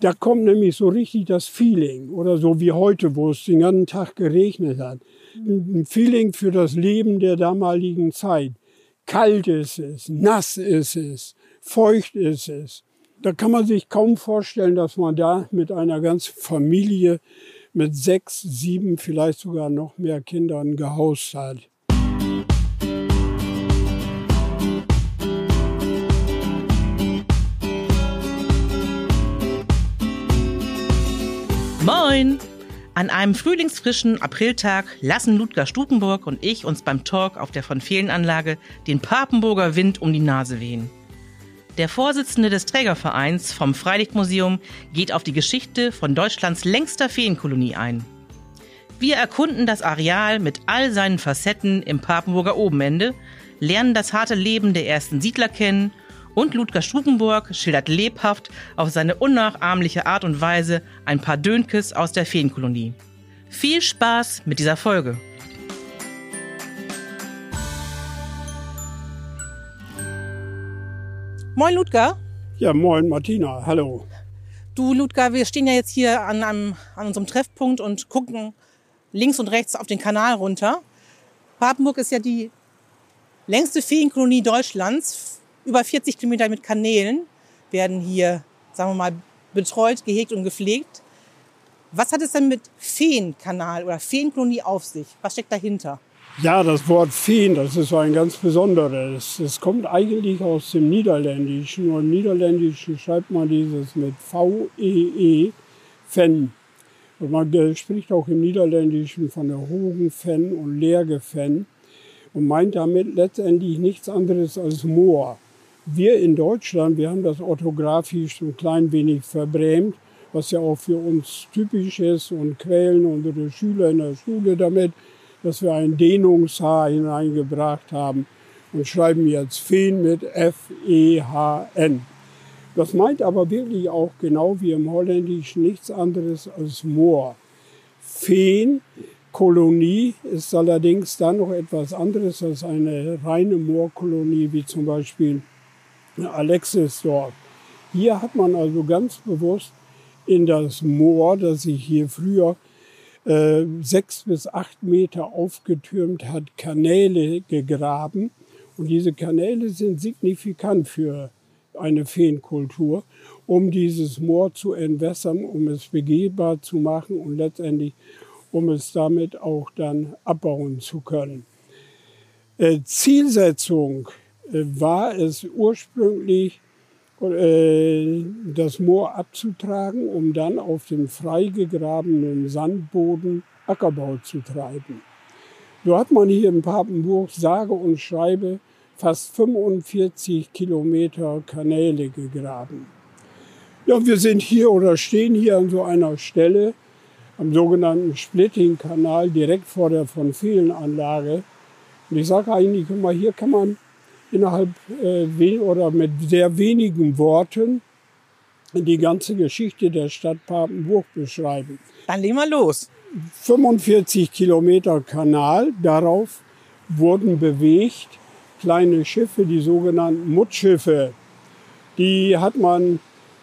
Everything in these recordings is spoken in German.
Da kommt nämlich so richtig das Feeling oder so wie heute, wo es den ganzen Tag geregnet hat. Ein Feeling für das Leben der damaligen Zeit. Kalt ist es, nass ist es, feucht ist es. Da kann man sich kaum vorstellen, dass man da mit einer ganzen Familie mit sechs, sieben, vielleicht sogar noch mehr Kindern gehaust hat. Moin! An einem frühlingsfrischen Apriltag lassen Ludger Stukenburg und ich uns beim Talk auf der von Fehlenanlage den Papenburger Wind um die Nase wehen. Der Vorsitzende des Trägervereins vom Freilichtmuseum geht auf die Geschichte von Deutschlands längster Feenkolonie ein. Wir erkunden das Areal mit all seinen Facetten im Papenburger Obenende, lernen das harte Leben der ersten Siedler kennen und Ludger Stukenburg schildert lebhaft auf seine unnachahmliche Art und Weise ein paar Dönkes aus der Feenkolonie. Viel Spaß mit dieser Folge! Moin Ludger. Ja, moin Martina, hallo. Du Ludger, wir stehen ja jetzt hier an, einem, an unserem Treffpunkt und gucken links und rechts auf den Kanal runter. Papenburg ist ja die längste Feenkolonie Deutschlands, über 40 Kilometer mit Kanälen werden hier, sagen wir mal, betreut, gehegt und gepflegt. Was hat es denn mit Feenkanal oder Feenkolonie auf sich? Was steckt dahinter? Ja, das Wort Feen, das ist ein ganz besonderes. Es kommt eigentlich aus dem Niederländischen. Nur im Niederländischen schreibt man dieses mit V-E-E, -E, Fen. Und man spricht auch im Niederländischen von der Hogen-Fen und Leerge-Fen und meint damit letztendlich nichts anderes als Moor. Wir in Deutschland, wir haben das orthografisch ein klein wenig verbrämt, was ja auch für uns typisch ist und quälen unsere Schüler in der Schule damit, dass wir ein Dehnungshaar hineingebracht haben und schreiben jetzt Feen mit F-E-H-N. Das meint aber wirklich auch genau wie im Holländischen nichts anderes als Moor. Feen, Kolonie ist allerdings dann noch etwas anderes als eine reine Moorkolonie, wie zum Beispiel Alexisdorf. Hier hat man also ganz bewusst in das Moor, das sich hier früher äh, sechs bis acht Meter aufgetürmt hat, Kanäle gegraben. Und diese Kanäle sind signifikant für eine Feenkultur, um dieses Moor zu entwässern, um es begehbar zu machen und letztendlich um es damit auch dann abbauen zu können. Äh, Zielsetzung war es ursprünglich, äh, das Moor abzutragen, um dann auf dem freigegrabenen Sandboden Ackerbau zu treiben. So hat man hier in Papenburg sage und schreibe fast 45 Kilometer Kanäle gegraben. Ja, wir sind hier oder stehen hier an so einer Stelle am sogenannten Splitting-Kanal direkt vor der von vielen Anlage. Und ich sage eigentlich, mal, hier kann man innerhalb äh, oder mit sehr wenigen Worten die ganze Geschichte der Stadt Papenburg beschreiben. Dann legen wir los. 45 Kilometer Kanal, darauf wurden bewegt kleine Schiffe, die sogenannten Muttschiffe. Die hat man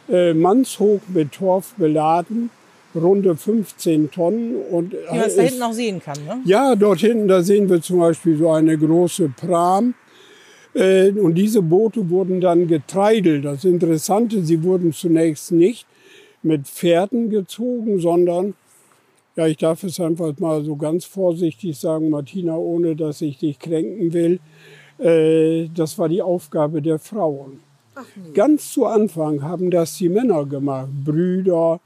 äh, mannshoch mit Torf beladen, runde 15 Tonnen. Und Wie man es da hinten auch sehen kann, ne? Ja, dort hinten, da sehen wir zum Beispiel so eine große Pram äh, und diese Boote wurden dann getreidelt. Das Interessante, sie wurden zunächst nicht mit Pferden gezogen, sondern, ja, ich darf es einfach mal so ganz vorsichtig sagen, Martina, ohne dass ich dich kränken will, äh, das war die Aufgabe der Frauen. Ganz zu Anfang haben das die Männer gemacht, Brüder,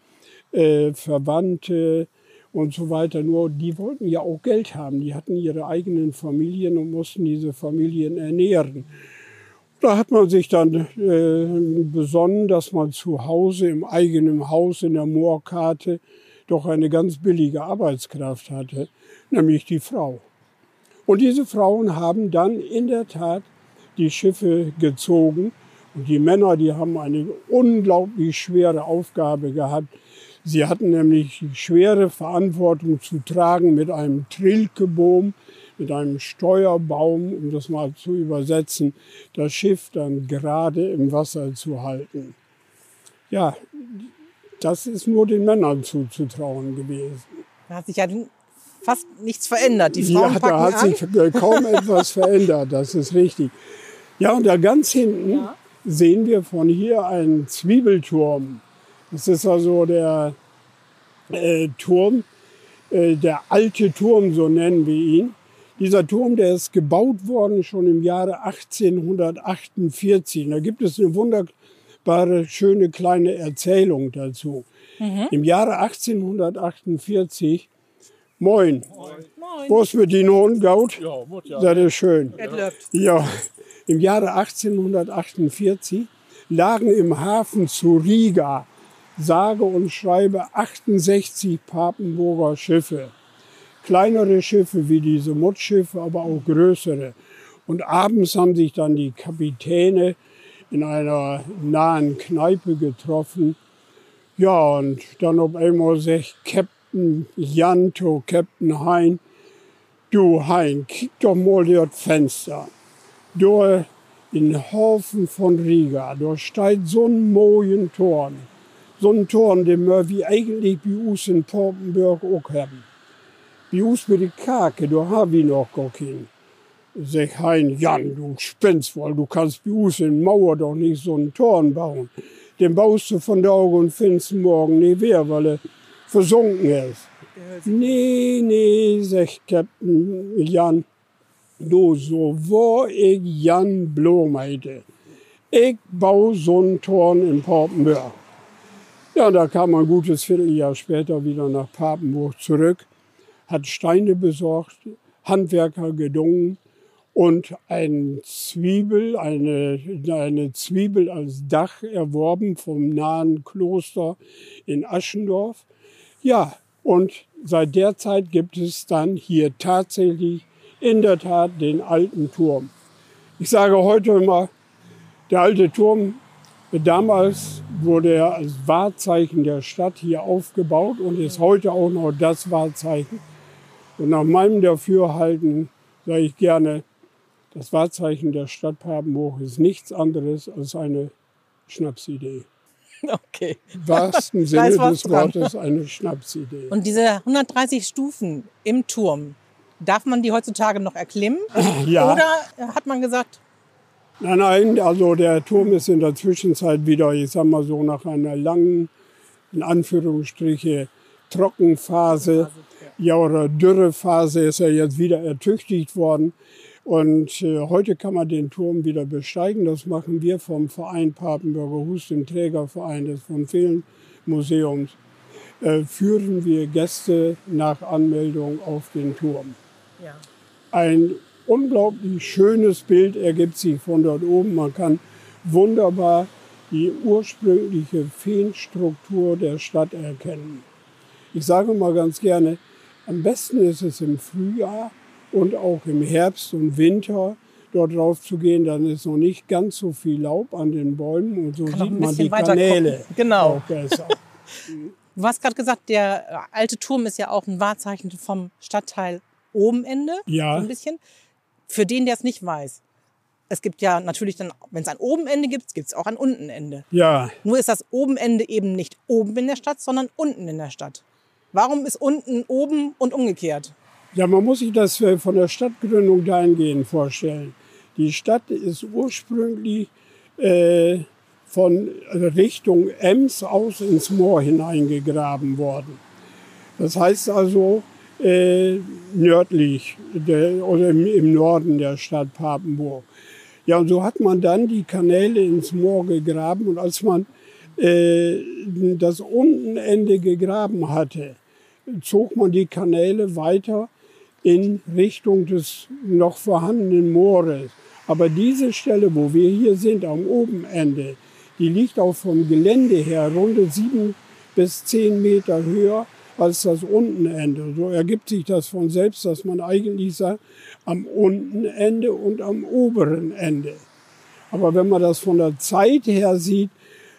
äh, Verwandte, und so weiter. Nur die wollten ja auch Geld haben. Die hatten ihre eigenen Familien und mussten diese Familien ernähren. Da hat man sich dann äh, besonnen, dass man zu Hause im eigenen Haus in der Moorkarte doch eine ganz billige Arbeitskraft hatte, nämlich die Frau. Und diese Frauen haben dann in der Tat die Schiffe gezogen. Und die Männer, die haben eine unglaublich schwere Aufgabe gehabt, Sie hatten nämlich die schwere Verantwortung zu tragen mit einem Trilkeboom, mit einem Steuerbaum, um das mal zu übersetzen, das Schiff dann gerade im Wasser zu halten. Ja, das ist nur den Männern zuzutrauen gewesen. Da hat sich ja fast nichts verändert. Die Frauen ja, da hat an. sich kaum etwas verändert, das ist richtig. Ja, und da ganz hinten Ja. sehen wir von hier einen Zwiebelturm. Das ist also der äh, Turm, äh, der alte Turm, so nennen wir ihn. Dieser Turm, der ist gebaut worden schon im Jahre 1848. Da gibt es eine wunderbare, schöne kleine Erzählung dazu. Im Jahre 1848, moin, wo ist mit den Hund, Gaut? Ja, muss ja. Das ist schön. Läuft. Ja, im Jahre 1848 lagen im Hafen zu Riga sage und schreibe 68 Papenburger Schiffe. Kleinere Schiffe wie diese Muttschiffe, aber auch größere. Und abends haben sich dann die Kapitäne in einer nahen Kneipe getroffen. Ja, und dann auf einmal sagt Captain Janto, Captain Hein, du Hein, kick doch mal durch das Fenster. Da in Haufen von Riga, da steht so ein Torn. So ein Torn, den wir wie eigentlich bei uns in Portenberg auch haben. Bei uns mit der Kake, da haben wir noch gar keinen. Sag Hein, Jan, du spinnst wohl, du kannst bei uns in Mauer doch nicht so einen Torn bauen. Den baust du von der Auge und findest morgen nicht mehr, weil er versunken ist. Nee, nee, sagt Captain Jan, du, so wo ich Jan Blom heite. Ich baue so einen Torn in Papenburg. Ja, da kam ein gutes Vierteljahr später wieder nach Papenburg zurück, hat Steine besorgt, Handwerker gedungen und ein Zwiebel, eine, eine Zwiebel als Dach erworben vom nahen Kloster in Aschendorf. Ja, und seit der Zeit gibt es dann hier tatsächlich in der Tat den alten Turm. Ich sage heute immer, der alte Turm, damals wurde er als Wahrzeichen der Stadt hier aufgebaut und ist heute auch noch das Wahrzeichen. Und nach meinem Dafürhalten sage ich gerne, das Wahrzeichen der Stadt Papenburg ist nichts anderes als eine Schnapsidee. Okay. Im wahrsten Sinne des dran. Wortes eine Schnapsidee. Und diese 130 Stufen im Turm, darf man die heutzutage noch erklimmen? Ja. Oder hat man gesagt, Nein, nein, also der Turm ist in der Zwischenzeit wieder, ich sag mal so, nach einer langen, in Anführungsstriche, Trockenphase, ja, oder Dürrephase ist er jetzt wieder ertüchtigt worden. Und äh, heute kann man den Turm wieder besteigen. Das machen wir vom Verein Papenburger Hus, dem Trägerverein des von Fehlen Museums. Äh, führen wir Gäste nach Anmeldung auf den Turm. ja. Ein unglaublich schönes Bild ergibt sich von dort oben. Man kann wunderbar die ursprüngliche Feenstruktur der Stadt erkennen. Ich sage mal ganz gerne, am besten ist es im Frühjahr und auch im Herbst und Winter dort drauf zu gehen, dann ist noch nicht ganz so viel Laub an den Bäumen und so Kann sieht man die Kanäle gucken. Genau. auch besser. Du hast gerade gesagt, der alte Turm ist ja auch ein Wahrzeichen vom Stadtteil Obenende. Ja. So ein bisschen. Für den, der es nicht weiß. Es gibt ja natürlich dann, wenn es ein Obenende gibt, gibt es auch ein Untenende. Ja, Nur ist das Obenende eben nicht oben in der Stadt, sondern unten in der Stadt. Warum ist unten oben und umgekehrt? Ja, man muss sich das äh, von der Stadtgründung dahingehend vorstellen. Die Stadt ist ursprünglich äh, von Richtung Ems aus ins Moor hineingegraben worden. Das heißt also äh, nördlich der, oder im, im Norden der Stadt Papenburg. Ja, und so hat man dann die Kanäle ins Moor gegraben und als man äh, das Untenende gegraben hatte, zog man die Kanäle weiter in Richtung des noch vorhandenen Moores. Aber diese Stelle, wo wir hier sind, am Obenende, die liegt auch vom Gelände her runde sieben bis zehn Meter höher als das Untenende. So ergibt sich das von selbst, dass man eigentlich sagt, am Untenende und am oberen Ende. Aber wenn man das von der Zeit her sieht,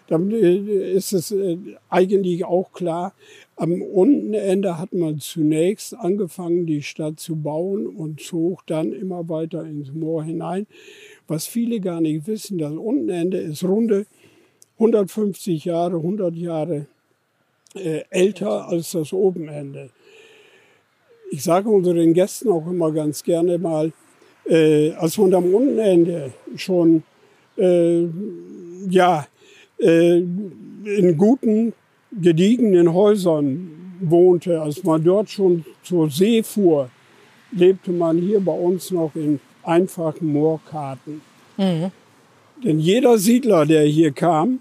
dann äh, ist es äh, eigentlich auch klar, am Untenende hat man zunächst angefangen, die Stadt zu bauen und zog dann immer weiter ins Moor hinein. Was viele gar nicht wissen, das Untenende ist runde 150 Jahre, 100 Jahre äh, älter als das Obenende. Ich sage unseren Gästen auch immer ganz gerne mal, äh, als man am Untenende schon äh, ja, äh, in guten, gediegenen Häusern wohnte, als man dort schon zur See fuhr, lebte man hier bei uns noch in einfachen Moorkarten. Mhm. Denn jeder Siedler, der hier kam,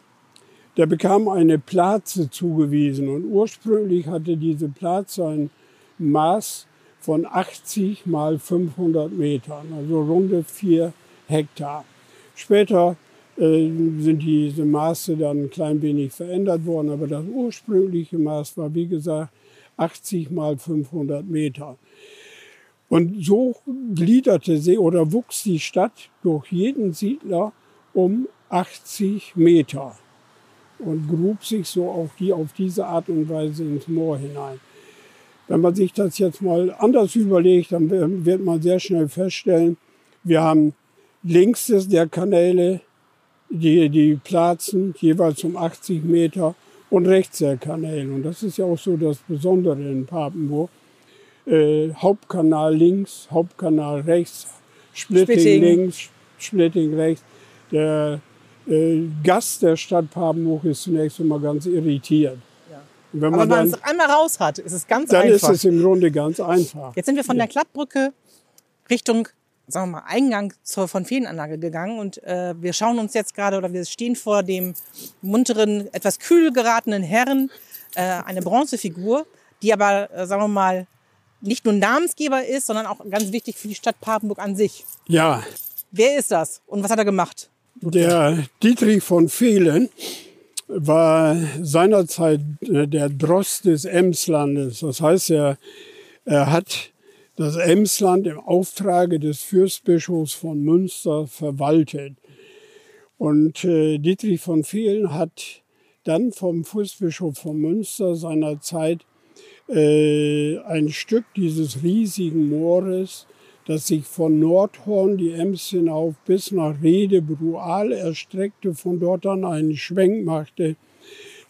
der bekam eine Plaze zugewiesen. Und ursprünglich hatte diese Plaze ein Maß von 80 mal 500 Metern, also runde vier Hektar. Später äh, sind diese Maße dann ein klein wenig verändert worden, aber das ursprüngliche Maß war, wie gesagt, 80 mal 500 Meter. Und so gliederte sie oder wuchs die Stadt durch jeden Siedler um 80 Meter und grub sich so auf, die, auf diese Art und Weise ins Moor hinein. Wenn man sich das jetzt mal anders überlegt, dann wird man sehr schnell feststellen, wir haben links der Kanäle, die, die platzen jeweils um 80 Meter und rechts der Kanäle. Und das ist ja auch so das Besondere in Papenburg. Äh, Hauptkanal links, Hauptkanal rechts, Splitting, Splitting. links, Splitting rechts. Der Gast der Stadt Papenburg ist zunächst immer ganz irritiert. Und wenn man, es einmal raus hat, ist es ganz dann einfach. Dann ist es im Grunde ganz einfach. Jetzt sind wir von ja. der Klappbrücke Richtung, sagen wir mal, Eingang zur von Feenanlage gegangen und äh, wir schauen uns jetzt gerade oder wir stehen vor dem munteren, etwas kühl geratenen Herrn, äh, eine Bronzefigur, die aber, äh, sagen wir mal, nicht nur Namensgeber ist, sondern auch ganz wichtig für die Stadt Papenburg an sich. Ja. Wer ist das und was hat er gemacht? Der Dietrich von Fehlen war seinerzeit äh, der Drost des Emslandes. Das heißt, er, er hat das Emsland im Auftrage des Fürstbischofs von Münster verwaltet. Und äh, Dietrich von Fehlen hat dann vom Fürstbischof von Münster seinerzeit äh, ein Stück dieses riesigen Moores das sich von Nordhorn die Ems hinauf bis nach Rede Brual erstreckte, von dort an einen Schwenk machte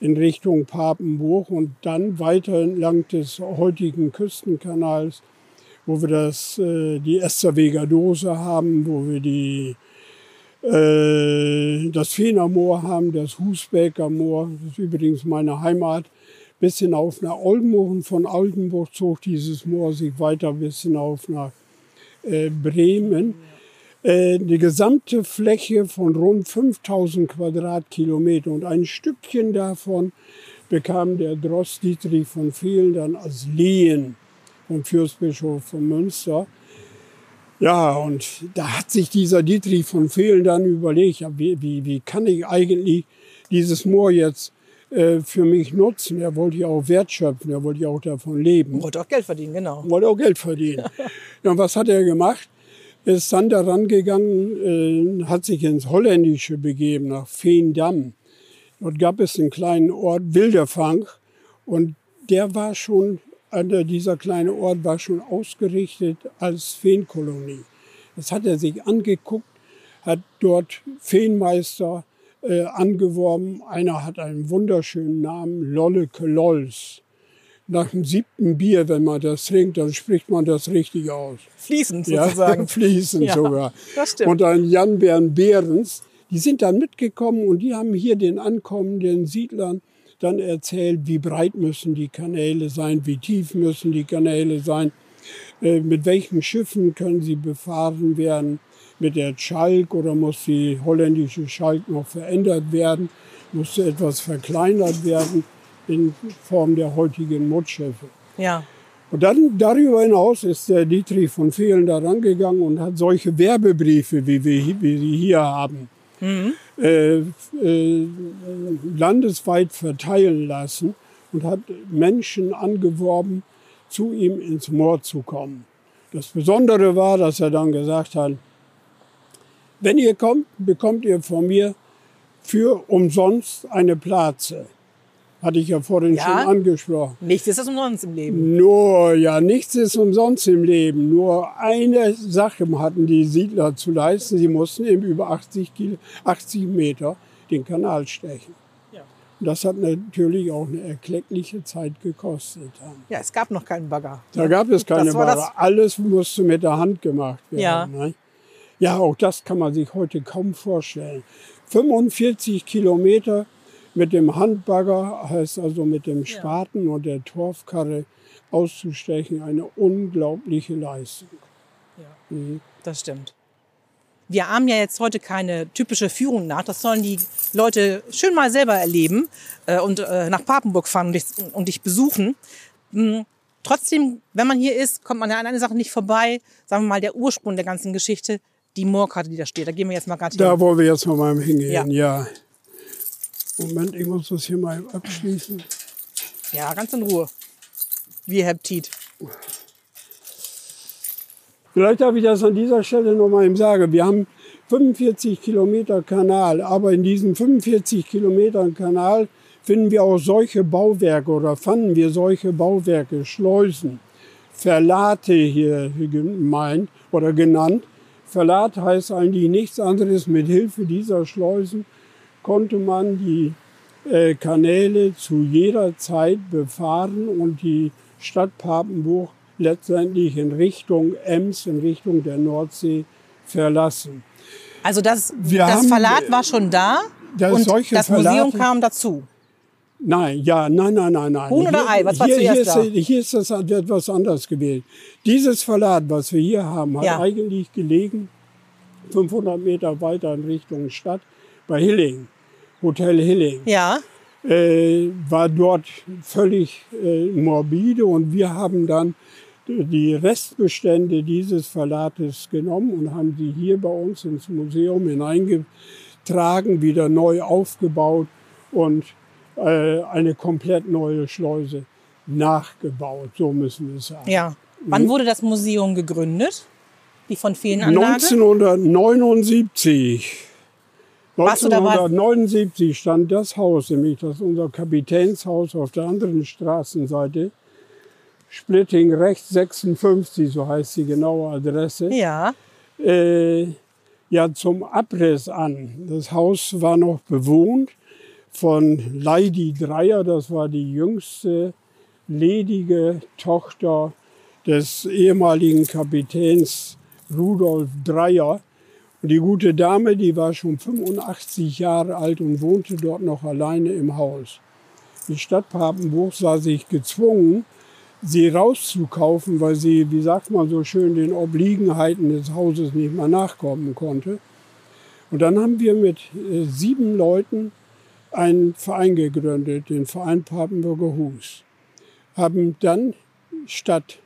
in Richtung Papenburg und dann weiter entlang des heutigen Küstenkanals, wo wir das, äh, die Esterweger Dose haben, wo wir die, äh, das Fehnermoor haben, das Husbeker Moor, das ist übrigens meine Heimat, bis hinauf nach Oldenburg. Von Oldenburg zog dieses Moor sich weiter bis hinauf nach äh, Bremen äh, die gesamte Fläche von rund 5000 Quadratkilometer und ein Stückchen davon bekam der Drost Dietrich von Vielen dann als Lehen vom Fürstbischof von Münster. Ja, und da hat sich dieser Dietrich von Fehlen dann überlegt, wie, wie, wie kann ich eigentlich dieses Moor jetzt äh, für mich nutzen. Er wollte ja auch Wert schöpfen, er wollte ja auch davon leben. Wollte auch Geld verdienen, genau. Wollte auch Geld verdienen. ja, und was hat er gemacht? Er ist dann daran gegangen, äh, hat sich ins Holländische begeben, nach Veendam. Dort gab es einen kleinen Ort, Wilderfang, und der war schon, dieser kleine Ort war schon ausgerichtet als Feenkolonie. Das hat er sich angeguckt, hat dort Feenmeister äh, angeworben. Einer hat einen wunderschönen Namen, Lolleke Lolls. Nach dem siebten Bier, wenn man das trinkt, dann spricht man das richtig aus. Fließend sozusagen. Ja, fließend ja, sogar. Das stimmt. Und ein Jan Bern Behrens, die sind dann mitgekommen und die haben hier den ankommenden Siedlern dann erzählt, wie breit müssen die Kanäle sein, wie tief müssen die Kanäle sein, äh, mit welchen Schiffen können sie befahren werden mit der Schalk oder muss die holländische Schalk noch verändert werden, musste etwas verkleinert werden in Form der heutigen Mutschiffe. Ja. Und dann darüber hinaus ist der Dietrich von Fehlen da rangegangen und hat solche Werbebriefe, wie wir wie sie hier haben, mhm. äh, äh, landesweit verteilen lassen und hat Menschen angeworben, zu ihm ins Moor zu kommen. Das Besondere war, dass er dann gesagt hat, wenn ihr kommt, bekommt ihr von mir für umsonst eine Platze. Hatte ich ja vorhin ja, schon angesprochen. Nichts ist umsonst im Leben. Nur, ja, nichts ist umsonst im Leben. Nur eine Sache hatten die Siedler zu leisten. Sie mussten eben über 80, Kilo, 80 Meter den Kanal stechen. Ja. Das hat natürlich auch eine erkleckliche Zeit gekostet. Ja, es gab noch keinen Bagger. Da gab es keine Bagger. Alles musste mit der Hand gemacht werden. Ja. Ne? Ja, auch das kann man sich heute kaum vorstellen. 45 Kilometer mit dem Handbagger, heißt also mit dem Spaten ja. und der Torfkarre auszustechen, eine unglaubliche Leistung. Ja, mhm. das stimmt wir haben ja jetzt heute keine typische Führung nach. Das sollen die Leute schön mal selber erleben äh, und äh, nach Papenburg fahren und dich, und dich besuchen. Hm, trotzdem, wenn man hier ist, kommt man ja an eine Sache nicht vorbei. Sagen wir mal, der Ursprung der ganzen Geschichte, die Moorkarte, die da steht. Da gehen wir jetzt mal gerade hin. Da wollen wir jetzt mal hingehen, ja. ja. Moment, ich muss das hier mal abschließen. Ja, ganz in Ruhe. Wie Herr Tiet. Vielleicht darf ich das an dieser Stelle noch mal eben sagen. Wir haben 45 Kilometer Kanal, aber in diesen 45 Kilometern Kanal finden wir auch solche Bauwerke oder fanden wir solche Bauwerke, Schleusen, Verlate hier gemeint oder genannt. Verlat heißt eigentlich nichts anderes. Mit Hilfe dieser Schleusen konnte man die äh, Kanäle zu jeder Zeit befahren und die Stadt Papenburg letztendlich in Richtung Ems, in Richtung der Nordsee verlassen. Also das, Wir das haben, Verlat war schon da das und das Verlate, Museum kam dazu? Nein, ja, nein, nein, nein, nein. Huhn oder Ei, was war hier, zuerst hier ist, da? Hier ist das etwas anders gewählt. Dieses Verlat, was wir hier haben, hat ja. eigentlich gelegen 500 Meter weiter in Richtung Stadt bei Hilling, Hotel Hilling. Ja. Äh, war dort völlig äh, morbide und wir haben dann die Restbestände dieses Verlates genommen und haben sie hier bei uns ins Museum hineingetragen, wieder neu aufgebaut und äh, eine komplett neue Schleuse nachgebaut. So müssen wir es sagen. Ja. Wann wurde das Museum gegründet? Die von vielen Anlage? 1979. 1979 stand das Haus, nämlich das unser Kapitänshaus auf der anderen Straßenseite, Splitting rechts 56, so heißt die genaue Adresse. Ja. Äh, ja, zum Abriss an. Das Haus war noch bewohnt von Leidi Dreier, das war die jüngste ledige Tochter des ehemaligen Kapitäns Rudolf Dreier. Und die gute Dame, die war schon 85 Jahre alt und wohnte dort noch alleine im Haus. Die Stadt Papenburg sah sich gezwungen, sie rauszukaufen, weil sie, wie sagt man so schön, den Obliegenheiten des Hauses nicht mehr nachkommen konnte. Und dann haben wir mit äh, sieben Leuten einen Verein gegründet, den Verein Papenburger Hus. Haben dann statt,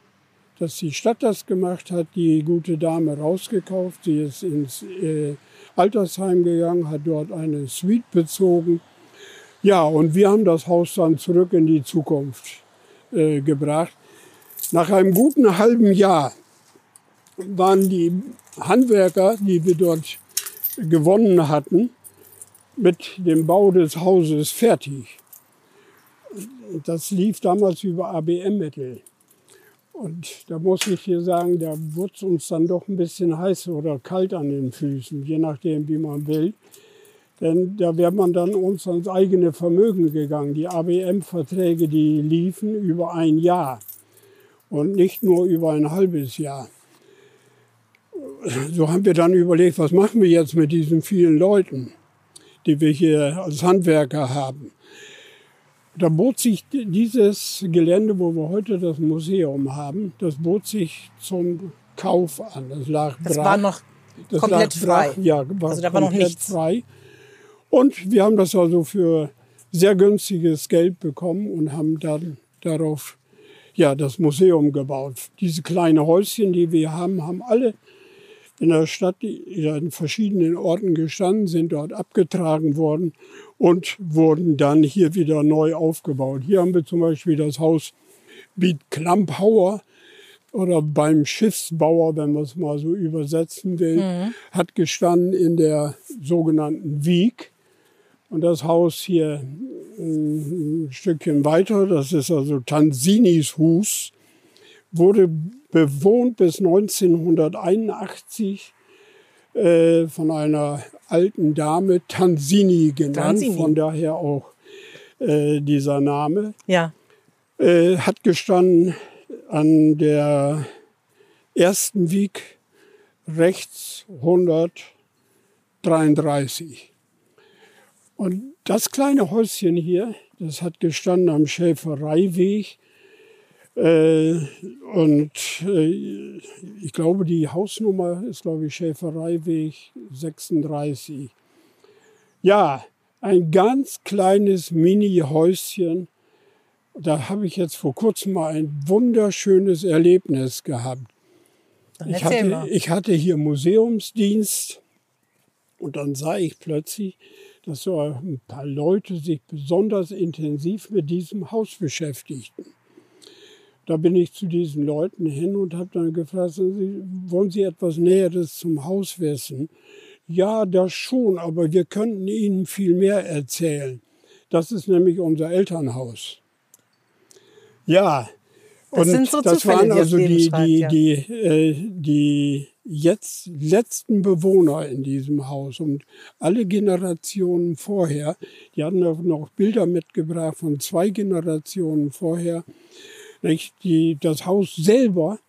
dass die Stadt das gemacht hat, die gute Dame rausgekauft. Sie ist ins äh, Altersheim gegangen, hat dort eine Suite bezogen. Ja, und wir haben das Haus dann zurück in die Zukunft äh, gebracht. Nach einem guten halben Jahr waren die Handwerker, die wir dort gewonnen hatten, mit dem Bau des Hauses fertig. Das lief damals über ABM-Mittel. Und da muss ich hier sagen, da wurde es uns dann doch ein bisschen heiß oder kalt an den Füßen, je nachdem, wie man will. Denn da wäre man dann uns ans eigene Vermögen gegangen. Die ABM-Verträge, die liefen über ein Jahr und nicht nur über ein halbes Jahr. So haben wir dann überlegt, was machen wir jetzt mit diesen vielen Leuten, die wir hier als Handwerker haben. Da bot sich dieses Gelände, wo wir heute das Museum haben, das bot sich zum Kauf an. Das lag das brach. war noch das komplett frei. Brach, ja, war also da war noch nichts frei. Und wir haben das also für sehr günstiges Geld bekommen und haben dann darauf ja, das Museum gebaut. Diese kleinen Häuschen, die wir haben, haben alle in der Stadt in verschiedenen Orten gestanden, sind dort abgetragen worden und wurden dann hier wieder neu aufgebaut. Hier haben wir zum Beispiel das Haus Biet Klamphauer oder beim Schiffsbauer, wenn man es mal so übersetzen will, mhm. hat gestanden in der sogenannten Wieg. Und das Haus hier ein Stückchen weiter, das ist also Tansinis Hus, wurde bewohnt bis 1981 äh, von einer alten Dame, Tansini genannt, Tanzini. von daher auch äh, dieser Name. Ja. Äh, hat gestanden an der ersten Wieg rechts 133. Und das kleine Häuschen hier, das hat gestanden am Schäfereiweg. Äh, und äh, ich glaube, die Hausnummer ist, glaube ich, Schäfereiweg 36. Ja, ein ganz kleines Mini-Häuschen. Da habe ich jetzt vor kurzem mal ein wunderschönes Erlebnis gehabt. Ich hatte, ich hatte hier Museumsdienst und dann sah ich plötzlich, dass so ein paar Leute sich besonders intensiv mit diesem Haus beschäftigten. Da bin ich zu diesen Leuten hin und habe dann gefragt, wollen Sie etwas Näheres zum Haus wissen? Ja, das schon, aber wir könnten Ihnen viel mehr erzählen. Das ist nämlich unser Elternhaus. Ja, das und so das waren also die, die, ja. die, äh, die jetzt letzten Bewohner in diesem Haus und alle Generationen vorher. Die hatten noch Bilder mitgebracht von zwei Generationen vorher. Die, das Haus selber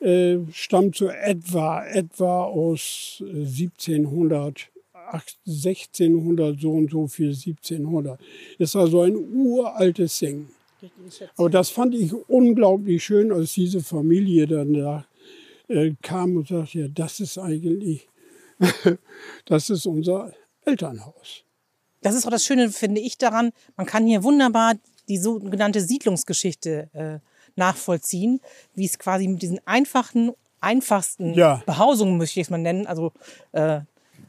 äh, stammt so etwa, etwa aus 1700, 1600, so und so viel 1700. Ist also ein uraltes Ding. Aber das fand ich unglaublich schön, als diese Familie dann da äh, kam und sagte, ja, das ist eigentlich, das ist unser Elternhaus. Das ist auch das Schöne, finde ich, daran, man kann hier wunderbar die sogenannte Siedlungsgeschichte äh, nachvollziehen, wie es quasi mit diesen einfachen, einfachsten ja. Behausungen, möchte ich es mal nennen, also äh,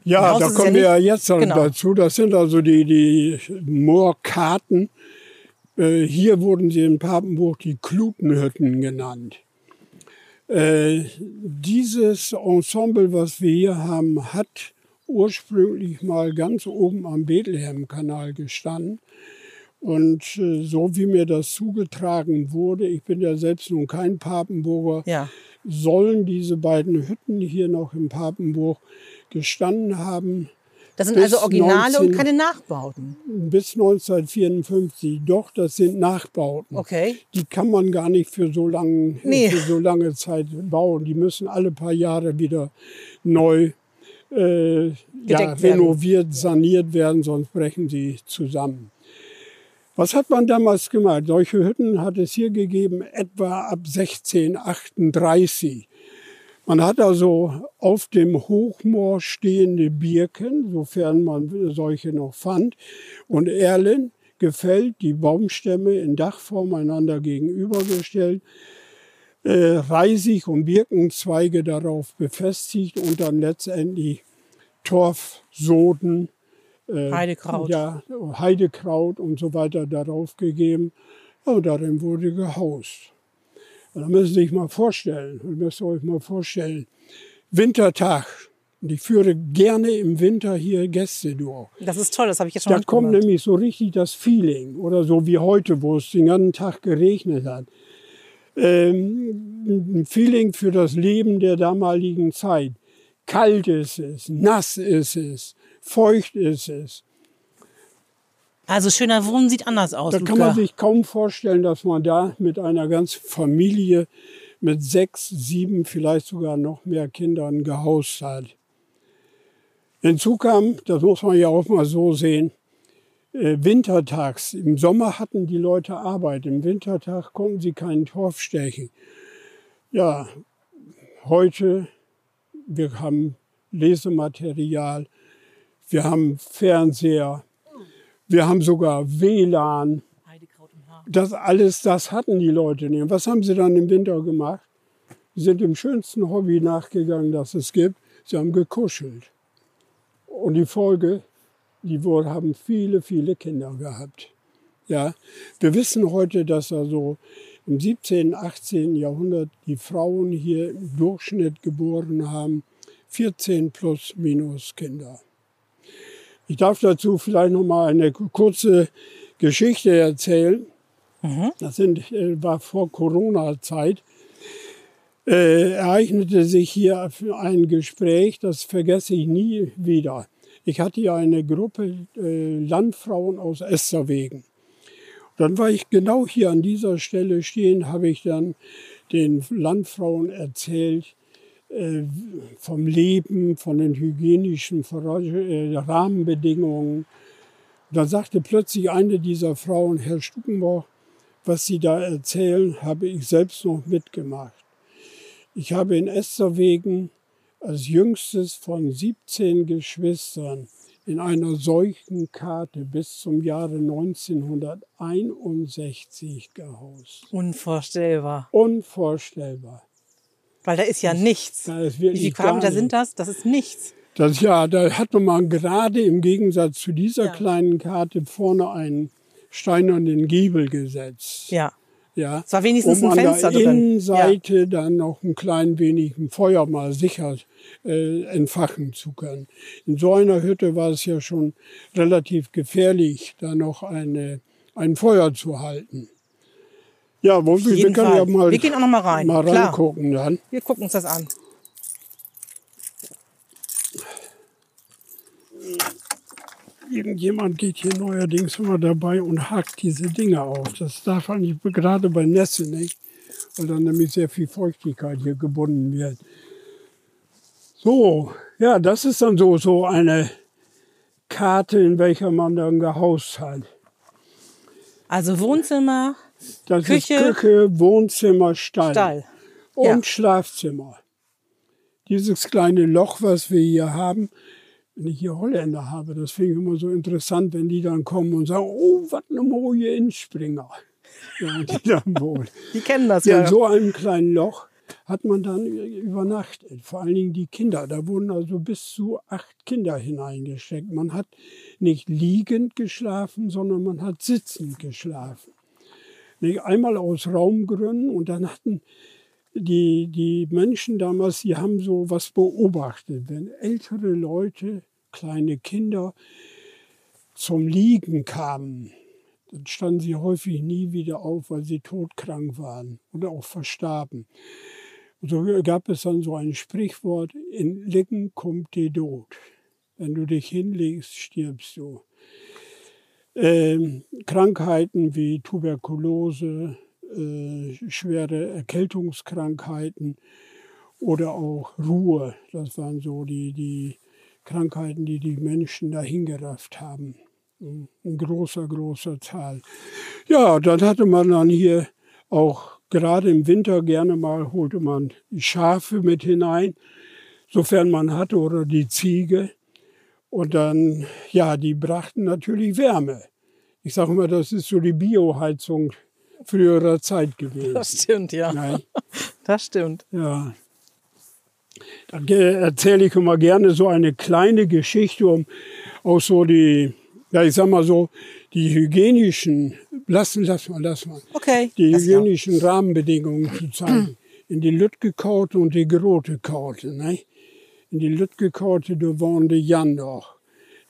ja, da kommen wir ja jetzt genau. dazu. Das sind also die, die Moorkarten. Äh, hier wurden sie in Papenburg die Klutenhütten genannt. Äh, dieses Ensemble, was wir hier haben, hat ursprünglich mal ganz oben am Bethlehem-Kanal gestanden. Und äh, so wie mir das zugetragen wurde, ich bin ja selbst nun kein Papenburger, ja. sollen diese beiden Hütten hier noch in Papenburg gestanden haben. Das sind also Originale 19, und keine Nachbauten. Bis 1954, doch, das sind Nachbauten. Okay. Die kann man gar nicht für so, lang, nee. für so lange Zeit bauen. Die müssen alle paar Jahre wieder neu äh, ja, renoviert, saniert werden, sonst brechen sie zusammen. Was hat man damals gemacht? Solche Hütten hat es hier gegeben, etwa ab 1638. Man hat also auf dem Hochmoor stehende Birken, sofern man solche noch fand, und Erlen gefällt, die Baumstämme in Dachform einander gegenübergestellt, äh, Reisig und Birkenzweige darauf befestigt und dann letztendlich Torf, Soden, äh, Heidekraut. Ja, Heidekraut und so weiter darauf gegeben. Und darin wurde gehaust. Und da müssen Sie sich mal vorstellen, müsst ihr euch mal vorstellen, Wintertag. Und ich führe gerne im Winter hier Gäste durch. Das ist toll, das habe ich jetzt schon Da kommt nämlich so richtig das Feeling. Oder so wie heute, wo es den ganzen Tag geregnet hat. Ähm, ein Feeling für das Leben der damaligen Zeit. Kalt ist es, nass ist es, feucht ist es. Also schöner Wohnen sieht anders aus. Da kann man sich kaum vorstellen, dass man da mit einer ganzen Familie mit sechs, sieben, vielleicht sogar noch mehr Kindern gehaust hat. Hinzu kam, das muss man ja auch mal so sehen, äh, wintertags. Im Sommer hatten die Leute Arbeit, im Wintertag konnten sie keinen Torf stechen. Ja, heute, wir haben Lesematerial, wir haben Fernseher, wir haben sogar WLAN. Das alles, das hatten die Leute nicht. Und was haben sie dann im Winter gemacht? Sie sind dem schönsten Hobby nachgegangen, das es gibt. Sie haben gekuschelt. Und die Folge, die wohl haben viele, viele Kinder gehabt. Ja, wir wissen heute, dass also im 17., 18. Jahrhundert die Frauen hier im Durchschnitt geboren haben 14 plus minus Kinder. Ich darf dazu vielleicht noch mal eine kurze Geschichte erzählen. Mhm. Das sind, äh, war vor Corona-Zeit. Äh, ereignete sich hier ein Gespräch, das vergesse ich nie wieder. Ich hatte ja eine Gruppe äh, Landfrauen aus Esterwegen. Dann war ich genau hier an dieser Stelle stehen, habe ich dann den Landfrauen erzählt äh, vom Leben, von den hygienischen äh, Rahmenbedingungen. Da sagte plötzlich eine dieser Frauen, Herr Stuckenbach, was Sie da erzählen, habe ich selbst noch mitgemacht. Ich habe in Esterwegen als jüngstes von 17 Geschwistern in einer solchen Karte bis zum Jahre 1961 gehaust. Unvorstellbar. Unvorstellbar. Weil da ist ja nichts. Da ist Wie viele Quadratmeter sind das? Das ist nichts. Das ja, da hat man gerade im Gegensatz zu dieser ja. kleinen Karte vorne einen steinernen Giebel gesetzt. Ja. Ja, es war wenigstens um ein Fenster an der drin. Innenseite ja. dann noch ein klein wenig ein Feuer mal sicher äh, entfachen zu können. In so einer Hütte war es ja schon relativ gefährlich, da noch eine, ein Feuer zu halten. Ja, wo, wir können Fall. ja mal, wir gehen auch noch mal rein. Mal reingucken dann. Wir gucken uns das an. Irgendjemand geht hier neuerdings immer dabei und hakt diese Dinge auf. Das darf man nicht, gerade bei Nässe nicht, weil dann nämlich sehr viel Feuchtigkeit hier gebunden wird. So, ja, das ist dann so, so eine Karte, in welcher man dann gehaust hat. Also Wohnzimmer, das Küche, ist Küche, Wohnzimmer, Stall. Stall. Und ja. Schlafzimmer. Dieses kleine Loch, was wir hier haben, wenn ich hier Holländer habe, das finde ich immer so interessant, wenn die dann kommen und sagen, oh, was eine neue Inspringer. Ja, die dann wohnen. Die kennen das ja. In so einem kleinen Loch hat man dann übernachtet. Vor allen Dingen die Kinder. Da wurden also bis zu acht Kinder hineingesteckt. Man hat nicht liegend geschlafen, sondern man hat sitzend geschlafen. Einmal aus Raumgründen und dann hatten die, die Menschen damals, die haben so was beobachtet. Wenn ältere Leute, kleine Kinder zum Liegen kamen, dann standen sie häufig nie wieder auf, weil sie todkrank waren oder auch verstarben. Und so gab es dann so ein Sprichwort, in Liegen kommt die Tod. Wenn du dich hinlegst, stirbst du. Ähm, Krankheiten wie Tuberkulose, äh, schwere Erkältungskrankheiten oder auch Ruhe. Das waren so die, die Krankheiten, die die Menschen dahingerafft haben. In großer, großer Zahl. Ja, dann hatte man dann hier auch gerade im Winter gerne mal, holte man Schafe mit hinein, sofern man hatte, oder die Ziege. Und dann, ja, die brachten natürlich Wärme. Ich sage mal, das ist so die Bioheizung früherer Zeit gewesen. Das stimmt, ja. Nein. Das stimmt. Ja. Dann erzähle ich immer gerne so eine kleine Geschichte, um auch so die, ja, ich sag mal so, die hygienischen, lassen, lass mal, lass mal. Okay. Die hygienischen Rahmenbedingungen zu zeigen. In die Lütgekaute und die Grote Kaute, ne? In die waren die Jan doch.